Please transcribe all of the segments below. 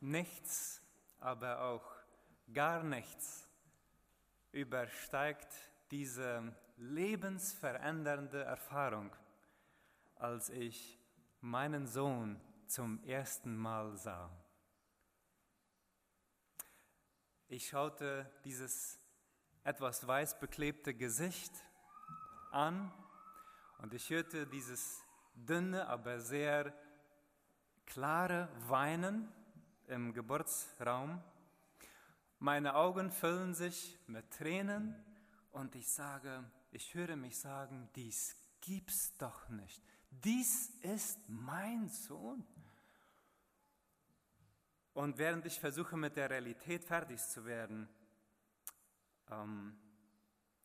Nichts, aber auch gar nichts übersteigt diese lebensverändernde Erfahrung, als ich meinen Sohn zum ersten Mal sah. Ich schaute dieses etwas weiß beklebte Gesicht an und ich hörte dieses dünne, aber sehr klare Weinen im Geburtsraum. Meine Augen füllen sich mit Tränen und ich sage, ich höre mich sagen, dies gibt's doch nicht. Dies ist mein Sohn. Und während ich versuche, mit der Realität fertig zu werden, ähm,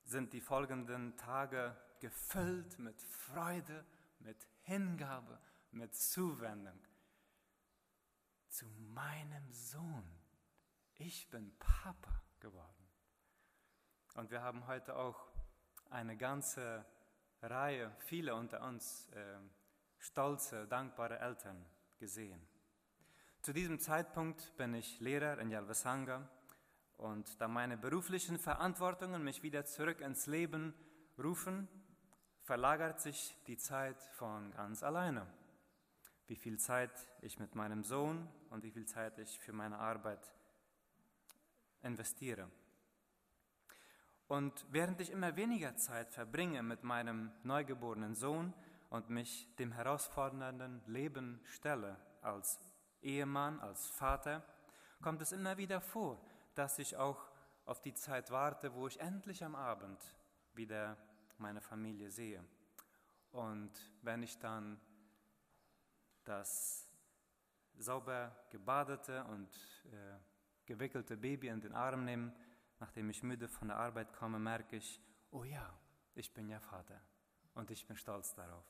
sind die folgenden Tage gefüllt mit Freude, mit Hingabe, mit Zuwendung zu meinem Sohn. Ich bin Papa geworden. Und wir haben heute auch eine ganze Reihe, viele unter uns, äh, stolze, dankbare Eltern gesehen. Zu diesem Zeitpunkt bin ich Lehrer in Yalvasanga und da meine beruflichen Verantwortungen mich wieder zurück ins Leben rufen, verlagert sich die Zeit von ganz alleine wie viel Zeit ich mit meinem Sohn und wie viel Zeit ich für meine Arbeit investiere. Und während ich immer weniger Zeit verbringe mit meinem neugeborenen Sohn und mich dem herausfordernden Leben stelle als Ehemann, als Vater, kommt es immer wieder vor, dass ich auch auf die Zeit warte, wo ich endlich am Abend wieder meine Familie sehe. Und wenn ich dann das sauber gebadete und äh, gewickelte Baby in den Arm nehme, nachdem ich müde von der Arbeit komme, merke ich, oh ja, ich bin ja Vater und ich bin stolz darauf.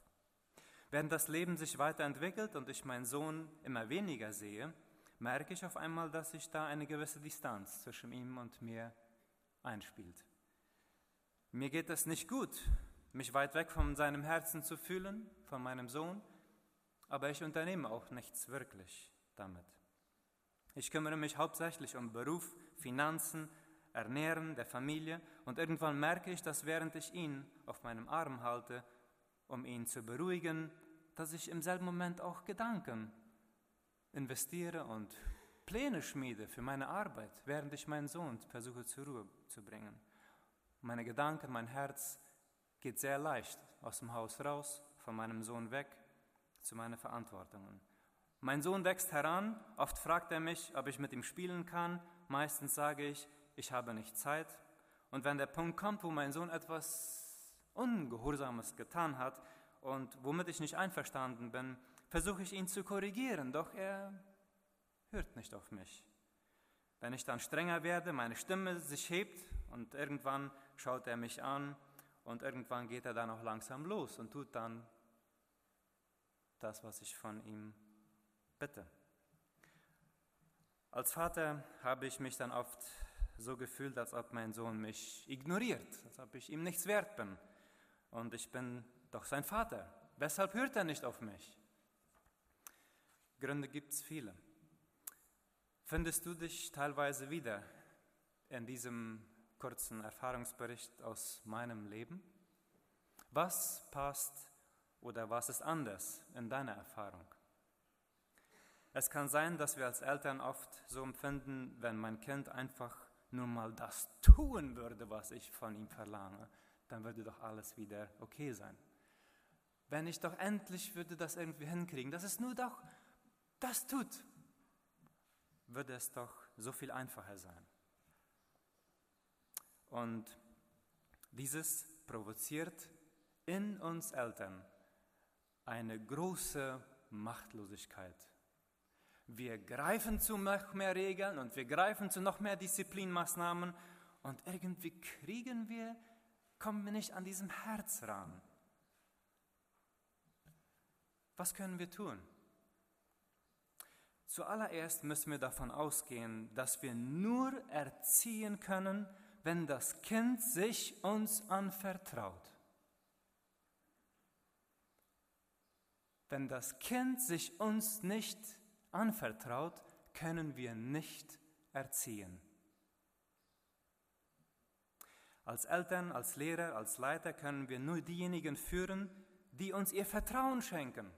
Während das Leben sich weiterentwickelt und ich meinen Sohn immer weniger sehe, merke ich auf einmal, dass sich da eine gewisse Distanz zwischen ihm und mir einspielt. Mir geht es nicht gut, mich weit weg von seinem Herzen zu fühlen, von meinem Sohn, aber ich unternehme auch nichts wirklich damit. Ich kümmere mich hauptsächlich um Beruf, Finanzen, Ernähren der Familie und irgendwann merke ich, dass während ich ihn auf meinem Arm halte, um ihn zu beruhigen, dass ich im selben Moment auch Gedanken investiere und Pläne schmiede für meine Arbeit, während ich meinen Sohn versuche zur Ruhe zu bringen. Meine Gedanken, mein Herz geht sehr leicht aus dem Haus raus, von meinem Sohn weg zu meinen Verantwortungen. Mein Sohn wächst heran, oft fragt er mich, ob ich mit ihm spielen kann, meistens sage ich, ich habe nicht Zeit. Und wenn der Punkt kommt, wo mein Sohn etwas Ungehorsames getan hat und womit ich nicht einverstanden bin, versuche ich ihn zu korrigieren, doch er hört nicht auf mich. Wenn ich dann strenger werde, meine Stimme sich hebt und irgendwann schaut er mich an und irgendwann geht er dann auch langsam los und tut dann das, was ich von ihm bitte. Als Vater habe ich mich dann oft so gefühlt, als ob mein Sohn mich ignoriert, als ob ich ihm nichts wert bin. Und ich bin doch sein Vater. Weshalb hört er nicht auf mich? Gründe gibt es viele. Findest du dich teilweise wieder in diesem kurzen Erfahrungsbericht aus meinem Leben? Was passt oder was ist anders in deiner Erfahrung? Es kann sein, dass wir als Eltern oft so empfinden, wenn mein Kind einfach nur mal das tun würde, was ich von ihm verlange, dann würde doch alles wieder okay sein. Wenn ich doch endlich würde das irgendwie hinkriegen, dass es nur doch das tut, würde es doch so viel einfacher sein. Und dieses provoziert in uns Eltern eine große Machtlosigkeit. Wir greifen zu noch mehr Regeln und wir greifen zu noch mehr Disziplinmaßnahmen und irgendwie kriegen wir, kommen wir nicht an diesem Herz ran. Was können wir tun? Zuallererst müssen wir davon ausgehen, dass wir nur erziehen können, wenn das Kind sich uns anvertraut. Wenn das Kind sich uns nicht anvertraut, können wir nicht erziehen. Als Eltern, als Lehrer, als Leiter können wir nur diejenigen führen, die uns ihr Vertrauen schenken.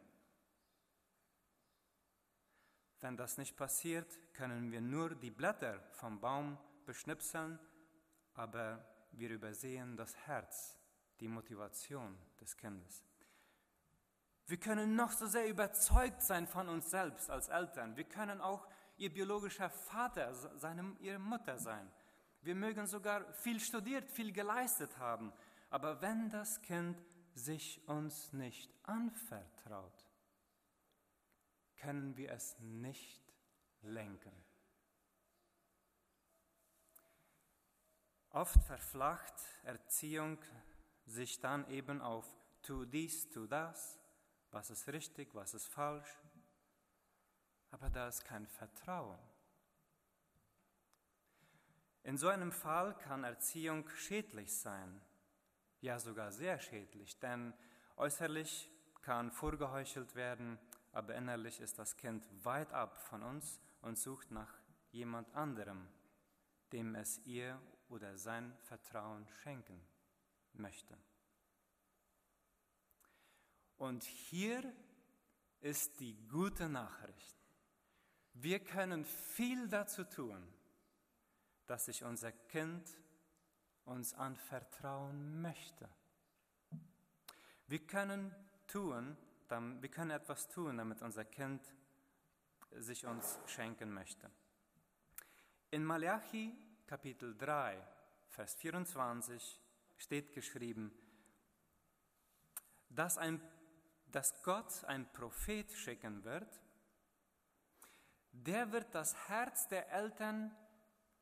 Wenn das nicht passiert, können wir nur die Blätter vom Baum beschnipseln, aber wir übersehen das Herz, die Motivation des Kindes. Wir können noch so sehr überzeugt sein von uns selbst als Eltern. Wir können auch ihr biologischer Vater, seine, ihre Mutter sein. Wir mögen sogar viel studiert, viel geleistet haben. Aber wenn das Kind sich uns nicht anvertraut, können wir es nicht lenken. Oft verflacht Erziehung sich dann eben auf tu dies, tu das, was ist richtig, was ist falsch. Aber da ist kein Vertrauen. In so einem Fall kann Erziehung schädlich sein, ja sogar sehr schädlich, denn äußerlich kann vorgeheuchelt werden, aber innerlich ist das Kind weit ab von uns und sucht nach jemand anderem, dem es ihr oder sein Vertrauen schenken möchte. Und hier ist die gute Nachricht. Wir können viel dazu tun, dass sich unser Kind uns anvertrauen möchte. Wir können tun, wir können etwas tun, damit unser Kind sich uns schenken möchte. In Malachi Kapitel 3, Vers 24 steht geschrieben, dass, ein, dass Gott ein Prophet schicken wird, der wird das Herz der Eltern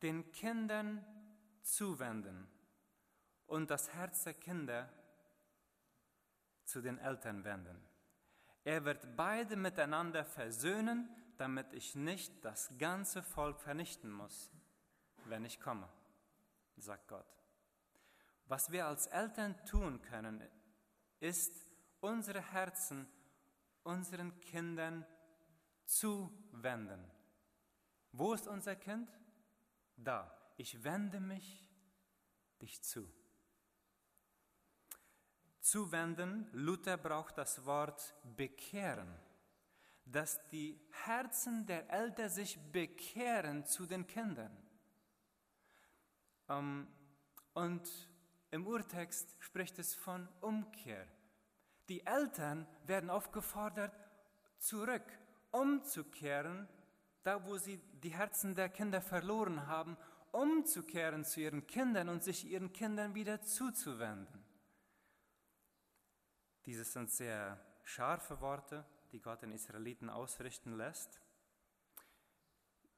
den Kindern zuwenden und das Herz der Kinder zu den Eltern wenden. Er wird beide miteinander versöhnen, damit ich nicht das ganze Volk vernichten muss, wenn ich komme, sagt Gott. Was wir als Eltern tun können, ist unsere Herzen unseren Kindern zuwenden. Wo ist unser Kind? Da. Ich wende mich dich zu. Zuwenden, Luther braucht das Wort bekehren, dass die Herzen der Eltern sich bekehren zu den Kindern. Ähm, und im Urtext spricht es von Umkehr. Die Eltern werden aufgefordert, zurück, umzukehren, da wo sie die Herzen der Kinder verloren haben, umzukehren zu ihren Kindern und sich ihren Kindern wieder zuzuwenden. Dieses sind sehr scharfe Worte, die Gott den Israeliten ausrichten lässt.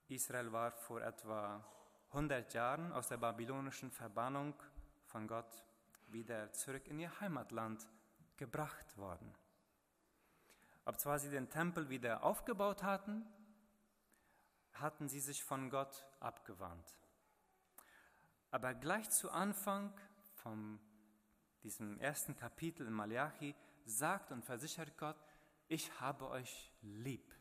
Israel war vor etwa 100 Jahren aus der babylonischen Verbannung von Gott wieder zurück in ihr Heimatland gebracht worden. Ob zwar sie den Tempel wieder aufgebaut hatten, hatten sie sich von Gott abgewandt. Aber gleich zu Anfang von diesem ersten Kapitel in Malachi sagt und versichert Gott, ich habe euch lieb.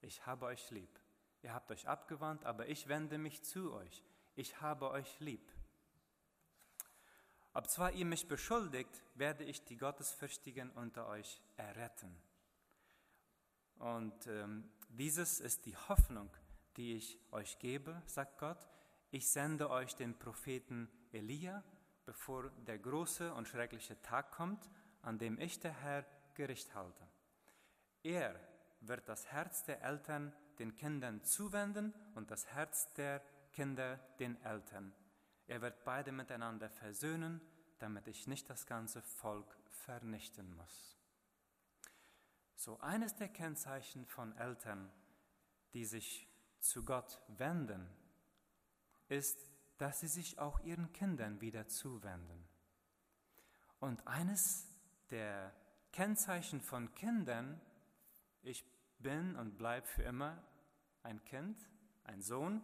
Ich habe euch lieb. Ihr habt euch abgewandt, aber ich wende mich zu euch. Ich habe euch lieb. Ob zwar ihr mich beschuldigt, werde ich die Gottesfürchtigen unter euch erretten. Und ähm, dieses ist die Hoffnung, die ich euch gebe, sagt Gott. Ich sende euch den Propheten Elia, bevor der große und schreckliche Tag kommt, an dem ich der Herr Gericht halte. Er wird das Herz der Eltern den Kindern zuwenden und das Herz der Kinder den Eltern. Er wird beide miteinander versöhnen, damit ich nicht das ganze Volk vernichten muss. So eines der Kennzeichen von Eltern, die sich zu Gott wenden, ist, dass sie sich auch ihren Kindern wieder zuwenden. Und eines der Kennzeichen von Kindern, ich bin und bleibe für immer ein Kind, ein Sohn,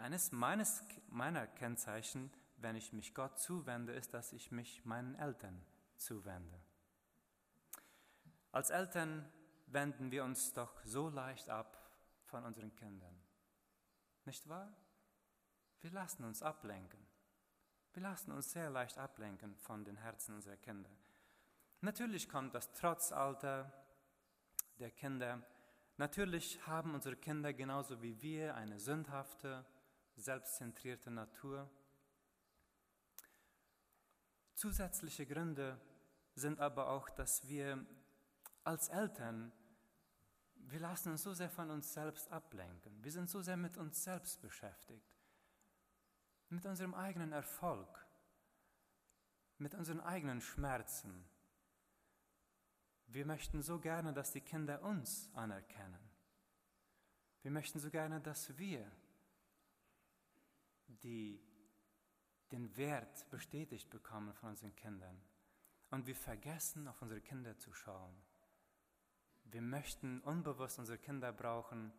eines meines, meiner Kennzeichen, wenn ich mich Gott zuwende, ist, dass ich mich meinen Eltern zuwende. Als Eltern wenden wir uns doch so leicht ab von unseren Kindern. Nicht wahr? Wir lassen uns ablenken. Wir lassen uns sehr leicht ablenken von den Herzen unserer Kinder. Natürlich kommt das trotz Alter der Kinder. Natürlich haben unsere Kinder genauso wie wir eine sündhafte, selbstzentrierte Natur. Zusätzliche Gründe sind aber auch, dass wir als Eltern, wir lassen uns so sehr von uns selbst ablenken. Wir sind so sehr mit uns selbst beschäftigt, mit unserem eigenen Erfolg, mit unseren eigenen Schmerzen. Wir möchten so gerne, dass die Kinder uns anerkennen. Wir möchten so gerne, dass wir die, den Wert bestätigt bekommen von unseren Kindern. Und wir vergessen, auf unsere Kinder zu schauen. Wir möchten unbewusst unsere Kinder brauchen,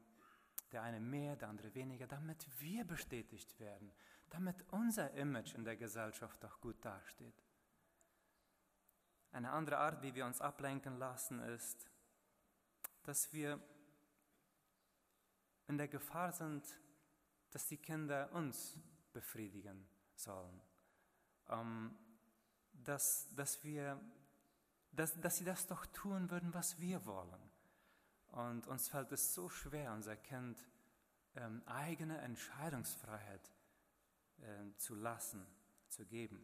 der eine mehr, der andere weniger, damit wir bestätigt werden, damit unser Image in der Gesellschaft auch gut dasteht. Eine andere Art, wie wir uns ablenken lassen, ist, dass wir in der Gefahr sind, dass die Kinder uns befriedigen sollen. Ähm, dass, dass, wir, dass, dass sie das doch tun würden, was wir wollen. Und uns fällt es so schwer, unser Kind ähm, eigene Entscheidungsfreiheit äh, zu lassen, zu geben.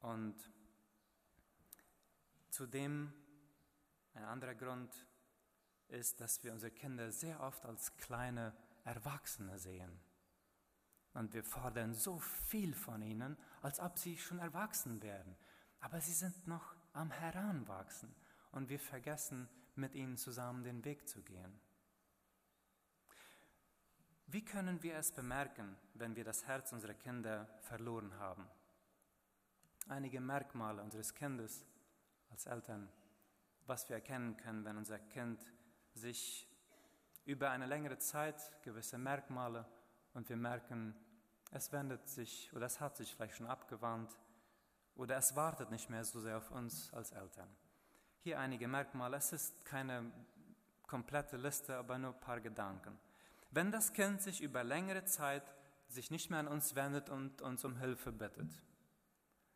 Und zudem, ein anderer Grund ist, dass wir unsere Kinder sehr oft als kleine Erwachsene sehen. Und wir fordern so viel von ihnen, als ob sie schon erwachsen wären. Aber sie sind noch am Heranwachsen und wir vergessen, mit ihnen zusammen den Weg zu gehen. Wie können wir es bemerken, wenn wir das Herz unserer Kinder verloren haben? Einige Merkmale unseres Kindes als Eltern, was wir erkennen können, wenn unser Kind sich über eine längere Zeit gewisse Merkmale und wir merken, es wendet sich oder es hat sich vielleicht schon abgewandt oder es wartet nicht mehr so sehr auf uns als Eltern. Hier einige Merkmale. Es ist keine komplette Liste, aber nur ein paar Gedanken. Wenn das Kind sich über längere Zeit sich nicht mehr an uns wendet und uns um Hilfe bittet,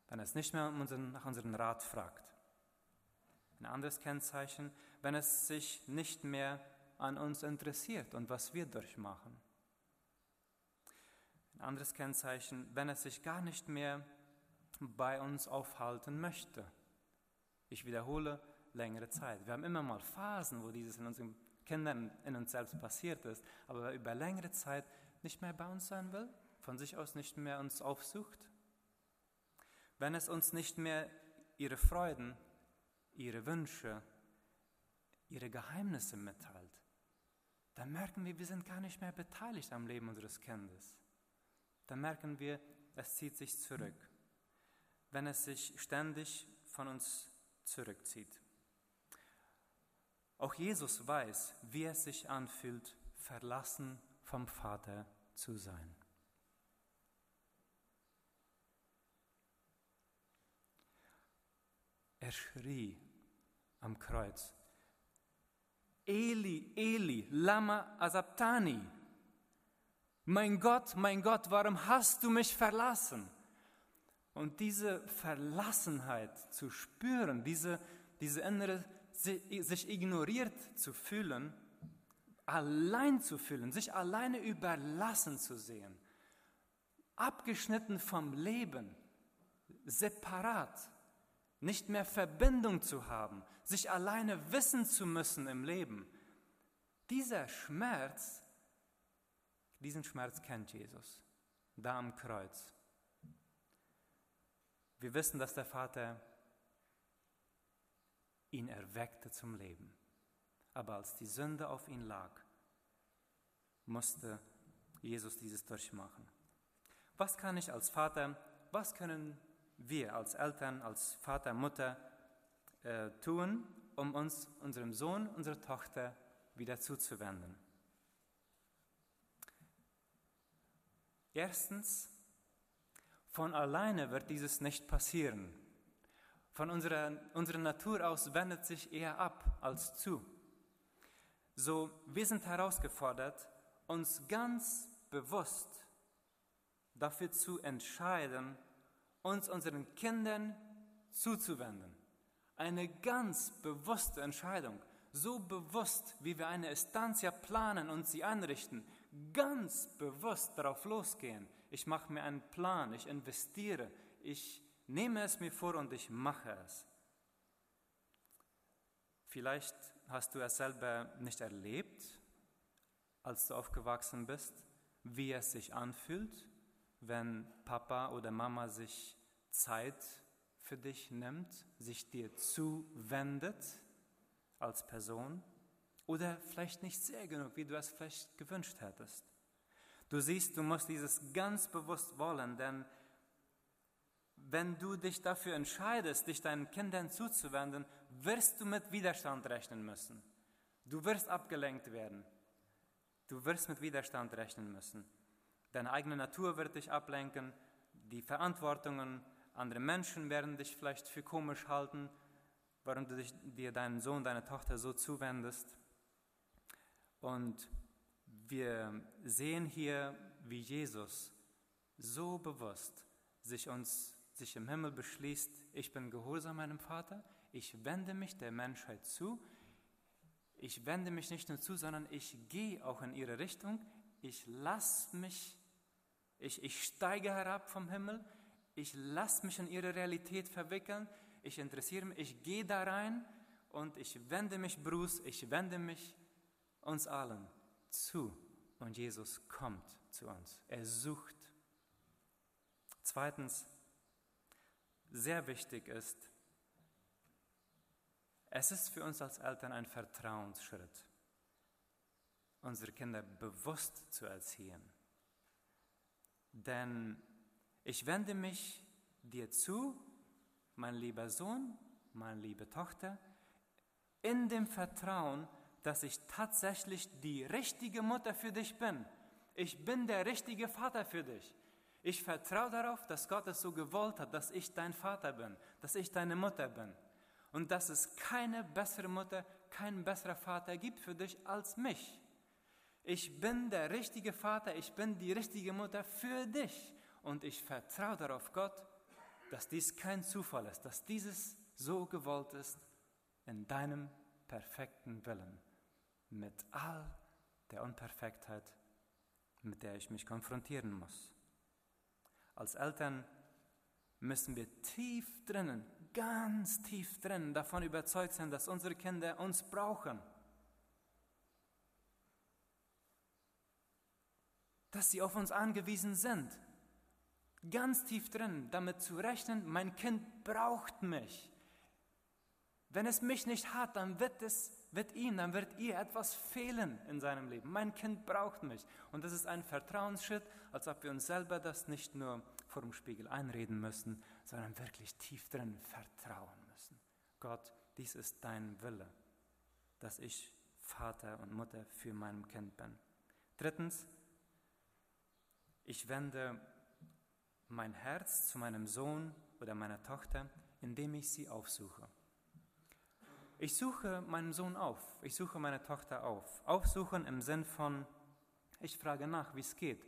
wenn es nicht mehr nach unserem Rat fragt. Ein anderes Kennzeichen, wenn es sich nicht mehr an uns interessiert und was wir durchmachen. Ein anderes Kennzeichen, wenn es sich gar nicht mehr bei uns aufhalten möchte. Ich wiederhole, längere Zeit. Wir haben immer mal Phasen, wo dieses in unseren Kindern, in uns selbst passiert ist, aber über längere Zeit nicht mehr bei uns sein will, von sich aus nicht mehr uns aufsucht. Wenn es uns nicht mehr ihre Freuden, ihre Wünsche, ihre Geheimnisse mitteilt, dann merken wir, wir sind gar nicht mehr beteiligt am Leben unseres Kindes dann merken wir, es zieht sich zurück, wenn es sich ständig von uns zurückzieht. Auch Jesus weiß, wie es sich anfühlt, verlassen vom Vater zu sein. Er schrie am Kreuz, Eli, Eli, lama asabtani. Mein Gott, mein Gott, warum hast du mich verlassen? Und diese Verlassenheit zu spüren, diese, diese innere, sich ignoriert zu fühlen, allein zu fühlen, sich alleine überlassen zu sehen, abgeschnitten vom Leben, separat, nicht mehr Verbindung zu haben, sich alleine wissen zu müssen im Leben. Dieser Schmerz diesen Schmerz kennt Jesus, da am Kreuz. Wir wissen, dass der Vater ihn erweckte zum Leben. Aber als die Sünde auf ihn lag, musste Jesus dieses durchmachen. Was kann ich als Vater, was können wir als Eltern, als Vater, Mutter äh, tun, um uns unserem Sohn, unserer Tochter wieder zuzuwenden? Erstens, von alleine wird dieses nicht passieren. Von unserer, unserer Natur aus wendet sich eher ab als zu. So, wir sind herausgefordert, uns ganz bewusst dafür zu entscheiden, uns unseren Kindern zuzuwenden. Eine ganz bewusste Entscheidung, so bewusst, wie wir eine Estancia planen und sie einrichten, ganz bewusst darauf losgehen. Ich mache mir einen Plan, ich investiere, ich nehme es mir vor und ich mache es. Vielleicht hast du es selber nicht erlebt, als du aufgewachsen bist, wie es sich anfühlt, wenn Papa oder Mama sich Zeit für dich nimmt, sich dir zuwendet als Person oder vielleicht nicht sehr genug, wie du es vielleicht gewünscht hättest. Du siehst, du musst dieses ganz bewusst wollen, denn wenn du dich dafür entscheidest, dich deinen Kindern zuzuwenden, wirst du mit Widerstand rechnen müssen. Du wirst abgelenkt werden. Du wirst mit Widerstand rechnen müssen. Deine eigene Natur wird dich ablenken, die Verantwortungen, andere Menschen werden dich vielleicht für komisch halten, warum du dich, dir deinen Sohn, deine Tochter so zuwendest. Und wir sehen hier, wie Jesus so bewusst sich uns sich im Himmel beschließt, ich bin gehorsam meinem Vater, ich wende mich der Menschheit zu, ich wende mich nicht nur zu, sondern ich gehe auch in ihre Richtung, ich lasse mich, ich, ich steige herab vom Himmel, ich lasse mich in ihre Realität verwickeln, ich interessiere mich, ich gehe da rein und ich wende mich Bruce, ich wende mich uns allen zu und Jesus kommt zu uns. Er sucht. Zweitens, sehr wichtig ist, es ist für uns als Eltern ein Vertrauensschritt, unsere Kinder bewusst zu erziehen. Denn ich wende mich dir zu, mein lieber Sohn, meine liebe Tochter, in dem Vertrauen, dass ich tatsächlich die richtige Mutter für dich bin. Ich bin der richtige Vater für dich. Ich vertraue darauf, dass Gott es so gewollt hat, dass ich dein Vater bin, dass ich deine Mutter bin. Und dass es keine bessere Mutter, kein besserer Vater gibt für dich als mich. Ich bin der richtige Vater, ich bin die richtige Mutter für dich. Und ich vertraue darauf, Gott, dass dies kein Zufall ist, dass dieses so gewollt ist in deinem perfekten Willen mit all der Unperfektheit, mit der ich mich konfrontieren muss. Als Eltern müssen wir tief drinnen, ganz tief drinnen davon überzeugt sein, dass unsere Kinder uns brauchen. Dass sie auf uns angewiesen sind. Ganz tief drin, damit zu rechnen, mein Kind braucht mich. Wenn es mich nicht hat, dann wird es wird ihm, dann wird ihr etwas fehlen in seinem Leben. Mein Kind braucht mich. Und das ist ein Vertrauensschritt, als ob wir uns selber das nicht nur vor dem Spiegel einreden müssen, sondern wirklich tief drin vertrauen müssen. Gott, dies ist dein Wille, dass ich Vater und Mutter für mein Kind bin. Drittens, ich wende mein Herz zu meinem Sohn oder meiner Tochter, indem ich sie aufsuche. Ich suche meinen Sohn auf, ich suche meine Tochter auf. Aufsuchen im Sinn von, ich frage nach, wie es geht.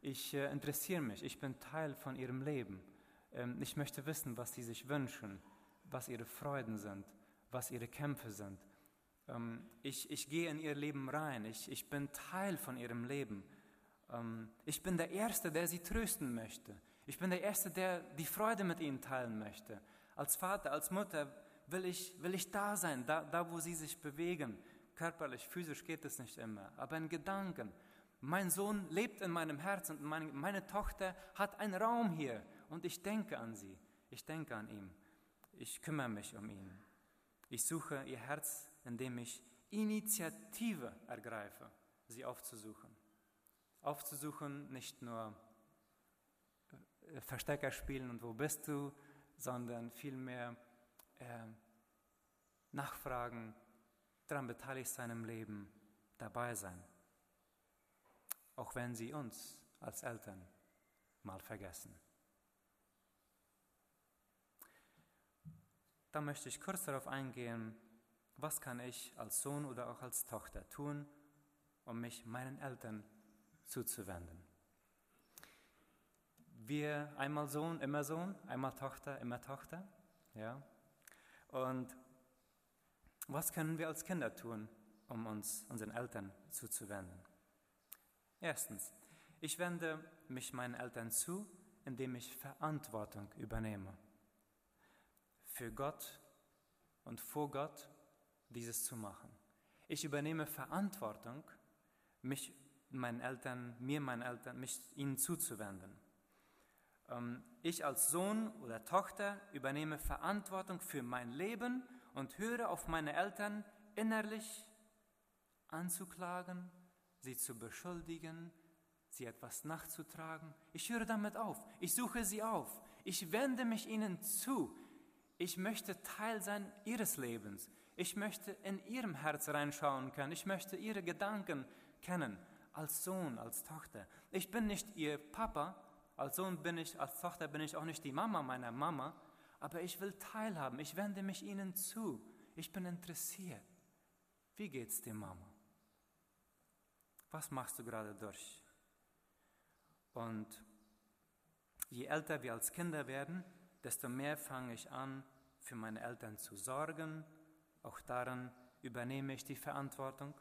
Ich äh, interessiere mich, ich bin Teil von ihrem Leben. Ähm, ich möchte wissen, was sie sich wünschen, was ihre Freuden sind, was ihre Kämpfe sind. Ähm, ich, ich gehe in ihr Leben rein, ich, ich bin Teil von ihrem Leben. Ähm, ich bin der Erste, der sie trösten möchte. Ich bin der Erste, der die Freude mit ihnen teilen möchte. Als Vater, als Mutter will ich, will ich da sein, da, da wo sie sich bewegen. Körperlich, physisch geht es nicht immer, aber in Gedanken. Mein Sohn lebt in meinem Herzen und meine, meine Tochter hat einen Raum hier und ich denke an sie. Ich denke an ihn. Ich kümmere mich um ihn. Ich suche ihr Herz, indem ich Initiative ergreife, sie aufzusuchen. Aufzusuchen, nicht nur äh, Verstecker spielen und wo bist du, sondern vielmehr äh, nachfragen, daran beteiligt sein im Leben, dabei sein. Auch wenn sie uns als Eltern mal vergessen. Da möchte ich kurz darauf eingehen, was kann ich als Sohn oder auch als Tochter tun, um mich meinen Eltern zuzuwenden? Wir einmal Sohn, immer Sohn, einmal Tochter, immer Tochter. Ja? Und was können wir als Kinder tun, um uns unseren Eltern zuzuwenden? Erstens, ich wende mich meinen Eltern zu, indem ich Verantwortung übernehme. Für Gott und vor Gott dieses zu machen. Ich übernehme Verantwortung, mich meinen Eltern, mir meinen Eltern, mich ihnen zuzuwenden. Ähm, ich als Sohn oder Tochter übernehme Verantwortung für mein Leben und höre auf meine Eltern innerlich anzuklagen, sie zu beschuldigen, sie etwas nachzutragen. Ich höre damit auf. Ich suche sie auf. Ich wende mich ihnen zu. Ich möchte Teil sein ihres Lebens. Ich möchte in ihrem Herz reinschauen können. Ich möchte ihre Gedanken kennen. Als Sohn, als Tochter. Ich bin nicht ihr Papa. Als Sohn bin ich, als Tochter bin ich auch nicht die Mama meiner Mama. Aber ich will teilhaben. Ich wende mich ihnen zu. Ich bin interessiert. Wie geht's dir, Mama? Was machst du gerade durch? Und je älter wir als Kinder werden, desto mehr fange ich an, für meine Eltern zu sorgen. Auch daran übernehme ich die Verantwortung.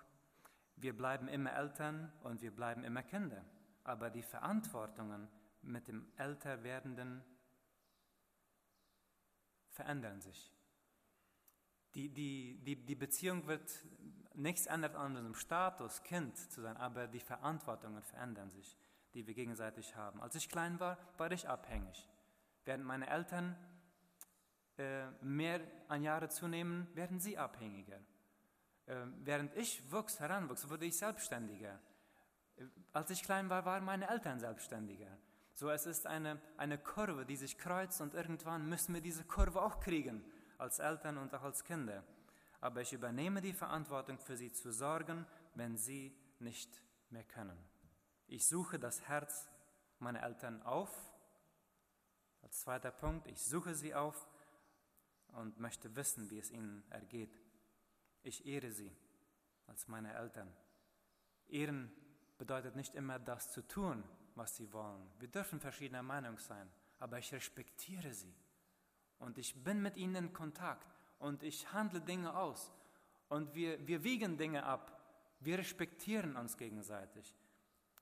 Wir bleiben immer Eltern und wir bleiben immer Kinder. Aber die Verantwortungen mit dem Älterwerdenden verändern sich. Die, die, die, die Beziehung wird nichts anderes an unserem Status, Kind zu sein, aber die Verantwortungen verändern sich die wir gegenseitig haben. Als ich klein war, war ich abhängig. Während meine Eltern äh, mehr an Jahre zunehmen, werden sie abhängiger. Äh, während ich wuchs, heranwuchs, wurde ich selbstständiger. Äh, als ich klein war, waren meine Eltern selbstständiger. So, es ist eine, eine Kurve, die sich kreuzt und irgendwann müssen wir diese Kurve auch kriegen, als Eltern und auch als Kinder. Aber ich übernehme die Verantwortung für sie zu sorgen, wenn sie nicht mehr können. Ich suche das Herz meiner Eltern auf. Als zweiter Punkt, ich suche sie auf und möchte wissen, wie es ihnen ergeht. Ich ehre sie als meine Eltern. Ehren bedeutet nicht immer das zu tun, was sie wollen. Wir dürfen verschiedener Meinung sein, aber ich respektiere sie. Und ich bin mit ihnen in Kontakt und ich handle Dinge aus. Und wir, wir wiegen Dinge ab. Wir respektieren uns gegenseitig.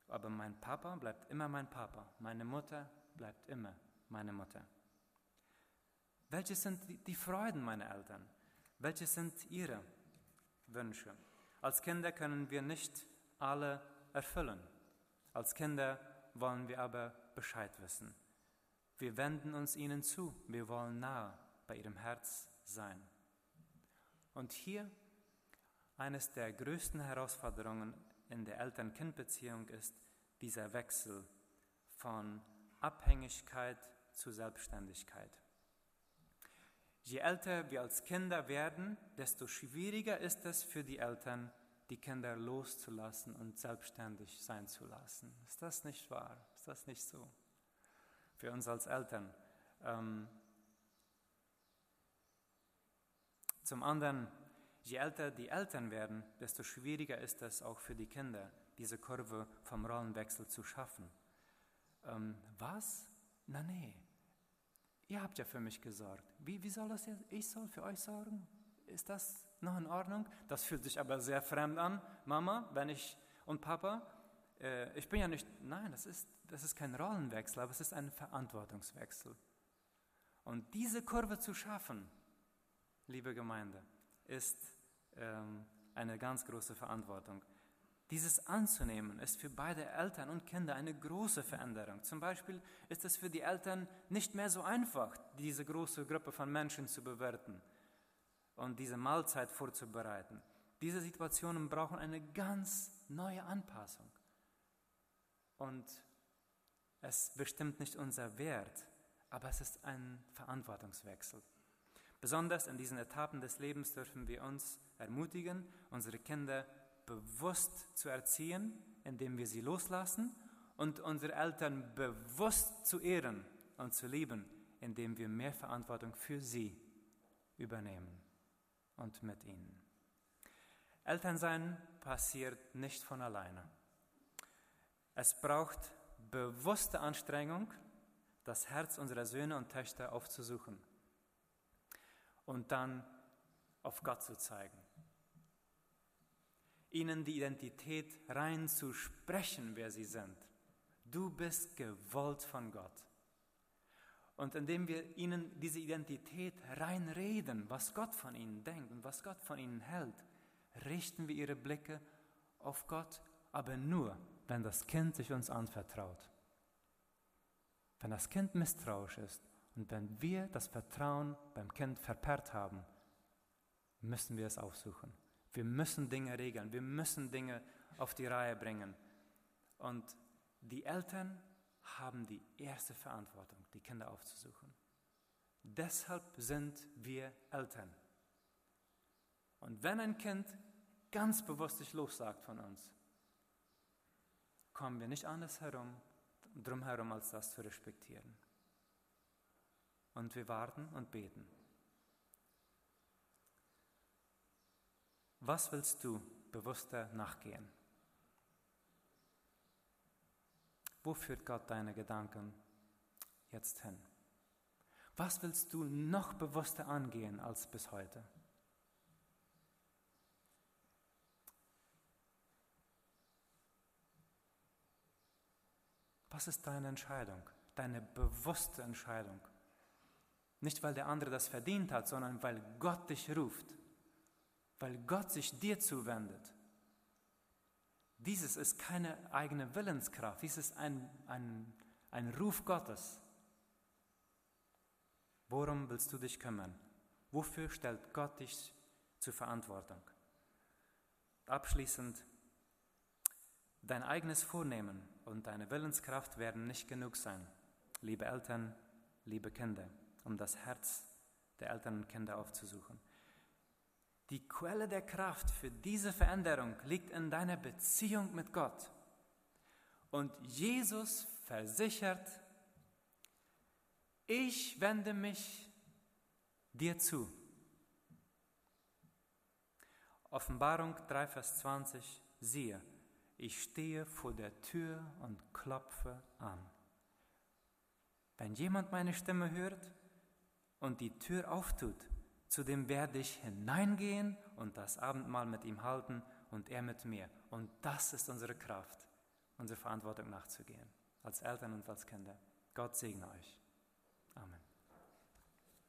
Aber mein Papa bleibt immer mein Papa. Meine Mutter bleibt immer meine Mutter. Welche sind die Freuden meiner Eltern? Welche sind ihre Wünsche? Als Kinder können wir nicht alle erfüllen. Als Kinder wollen wir aber Bescheid wissen. Wir wenden uns ihnen zu. Wir wollen nah bei ihrem Herz sein. Und hier eines der größten Herausforderungen in der Eltern-Kind-Beziehung ist dieser Wechsel von Abhängigkeit zu Selbstständigkeit. Je älter wir als Kinder werden, desto schwieriger ist es für die Eltern, die Kinder loszulassen und selbstständig sein zu lassen. Ist das nicht wahr? Ist das nicht so? Für uns als Eltern. Ähm, zum anderen Je älter die Eltern werden, desto schwieriger ist es auch für die Kinder, diese Kurve vom Rollenwechsel zu schaffen. Ähm, was? Na nee, ihr habt ja für mich gesorgt. Wie, wie soll das jetzt? Ich soll für euch sorgen? Ist das noch in Ordnung? Das fühlt sich aber sehr fremd an, Mama, wenn ich und Papa. Äh, ich bin ja nicht, nein, das ist, das ist kein Rollenwechsel, aber es ist ein Verantwortungswechsel. Und diese Kurve zu schaffen, liebe Gemeinde, ist ähm, eine ganz große Verantwortung. Dieses anzunehmen ist für beide Eltern und Kinder eine große Veränderung. Zum Beispiel ist es für die Eltern nicht mehr so einfach, diese große Gruppe von Menschen zu bewerten und diese Mahlzeit vorzubereiten. Diese Situationen brauchen eine ganz neue Anpassung. Und es bestimmt nicht unser Wert, aber es ist ein Verantwortungswechsel. Besonders in diesen Etappen des Lebens dürfen wir uns ermutigen, unsere Kinder bewusst zu erziehen, indem wir sie loslassen und unsere Eltern bewusst zu ehren und zu lieben, indem wir mehr Verantwortung für sie übernehmen und mit ihnen. Elternsein passiert nicht von alleine. Es braucht bewusste Anstrengung, das Herz unserer Söhne und Töchter aufzusuchen und dann auf Gott zu zeigen. Ihnen die Identität rein zu sprechen, wer sie sind. Du bist gewollt von Gott. Und indem wir ihnen diese Identität reinreden, was Gott von ihnen denkt und was Gott von ihnen hält, richten wir ihre Blicke auf Gott, aber nur, wenn das Kind sich uns anvertraut. Wenn das Kind misstrauisch ist und wenn wir das Vertrauen beim Kind verperrt haben, müssen wir es aufsuchen. Wir müssen Dinge regeln, wir müssen Dinge auf die Reihe bringen. Und die Eltern haben die erste Verantwortung, die Kinder aufzusuchen. Deshalb sind wir Eltern. Und wenn ein Kind ganz bewusst sich lossagt von uns, kommen wir nicht anders herum, drum als das zu respektieren. Und wir warten und beten. Was willst du bewusster nachgehen? Wo führt Gott deine Gedanken jetzt hin? Was willst du noch bewusster angehen als bis heute? Was ist deine Entscheidung? Deine bewusste Entscheidung. Nicht, weil der andere das verdient hat, sondern weil Gott dich ruft, weil Gott sich dir zuwendet. Dieses ist keine eigene Willenskraft, dies ist ein, ein, ein Ruf Gottes. Worum willst du dich kümmern? Wofür stellt Gott dich zur Verantwortung? Abschließend, dein eigenes Vornehmen und deine Willenskraft werden nicht genug sein, liebe Eltern, liebe Kinder, um das Herz der Eltern und Kinder aufzusuchen. Die Quelle der Kraft für diese Veränderung liegt in deiner Beziehung mit Gott. Und Jesus versichert, ich wende mich dir zu. Offenbarung 3, Vers 20, siehe, ich stehe vor der Tür und klopfe an. Wenn jemand meine Stimme hört und die Tür auftut, zu dem werde ich hineingehen und das Abendmahl mit ihm halten und er mit mir. Und das ist unsere Kraft, unsere Verantwortung nachzugehen, als Eltern und als Kinder. Gott segne euch.